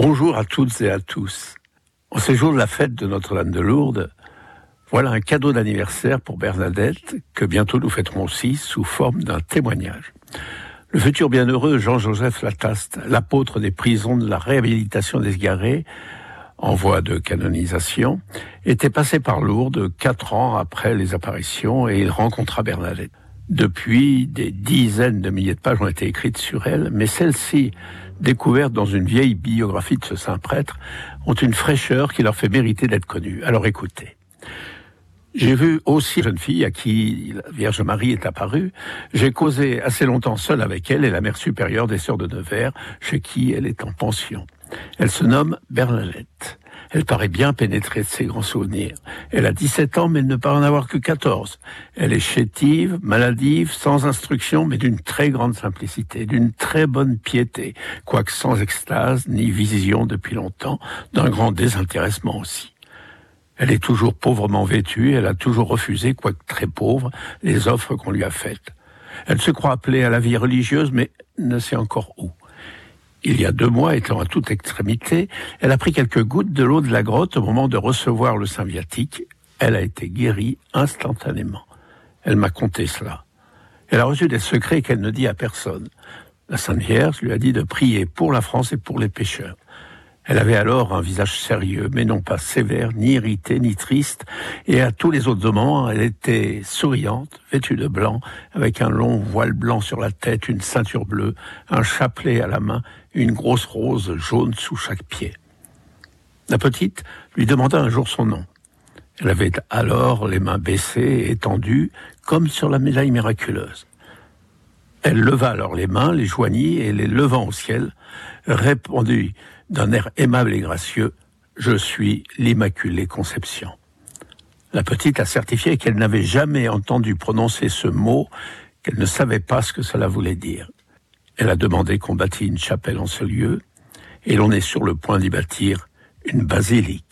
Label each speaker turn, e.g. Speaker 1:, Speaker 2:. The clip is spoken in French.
Speaker 1: Bonjour à toutes et à tous. En ces jours de la fête de Notre-Dame de Lourdes, voilà un cadeau d'anniversaire pour Bernadette que bientôt nous fêterons aussi sous forme d'un témoignage. Le futur bienheureux Jean-Joseph Lataste, l'apôtre des prisons de la réhabilitation des garés, en voie de canonisation, était passé par Lourdes quatre ans après les apparitions et il rencontra Bernadette. Depuis, des dizaines de milliers de pages ont été écrites sur elle, mais celles-ci, découvertes dans une vieille biographie de ce saint prêtre, ont une fraîcheur qui leur fait mériter d'être connues. Alors écoutez. J'ai vu aussi une jeune fille à qui la Vierge Marie est apparue. J'ai causé assez longtemps seul avec elle et la mère supérieure des sœurs de Nevers, chez qui elle est en pension. Elle se nomme Bernadette. Elle paraît bien pénétrée de ses grands souvenirs. Elle a 17 ans, mais ne paraît en avoir que 14. Elle est chétive, maladive, sans instruction, mais d'une très grande simplicité, d'une très bonne piété, quoique sans extase ni vision depuis longtemps, d'un grand désintéressement aussi. Elle est toujours pauvrement vêtue, elle a toujours refusé, quoique très pauvre, les offres qu'on lui a faites. Elle se croit appelée à la vie religieuse, mais ne sait encore où. Il y a deux mois, étant à toute extrémité, elle a pris quelques gouttes de l'eau de la grotte au moment de recevoir le Saint Viatique. Elle a été guérie instantanément. Elle m'a conté cela. Elle a reçu des secrets qu'elle ne dit à personne. La Sainte Vierge lui a dit de prier pour la France et pour les pécheurs. Elle avait alors un visage sérieux, mais non pas sévère, ni irrité, ni triste, et à tous les autres moments, elle était souriante, vêtue de blanc, avec un long voile blanc sur la tête, une ceinture bleue, un chapelet à la main, une grosse rose jaune sous chaque pied. La petite lui demanda un jour son nom. Elle avait alors les mains baissées, étendues, comme sur la médaille miraculeuse. Elle leva alors les mains, les joignit, et les levant au ciel, répondit d'un air aimable et gracieux, Je suis l'Immaculée Conception. La petite a certifié qu'elle n'avait jamais entendu prononcer ce mot, qu'elle ne savait pas ce que cela voulait dire. Elle a demandé qu'on bâtit une chapelle en ce lieu, et l'on est sur le point d'y bâtir une basilique.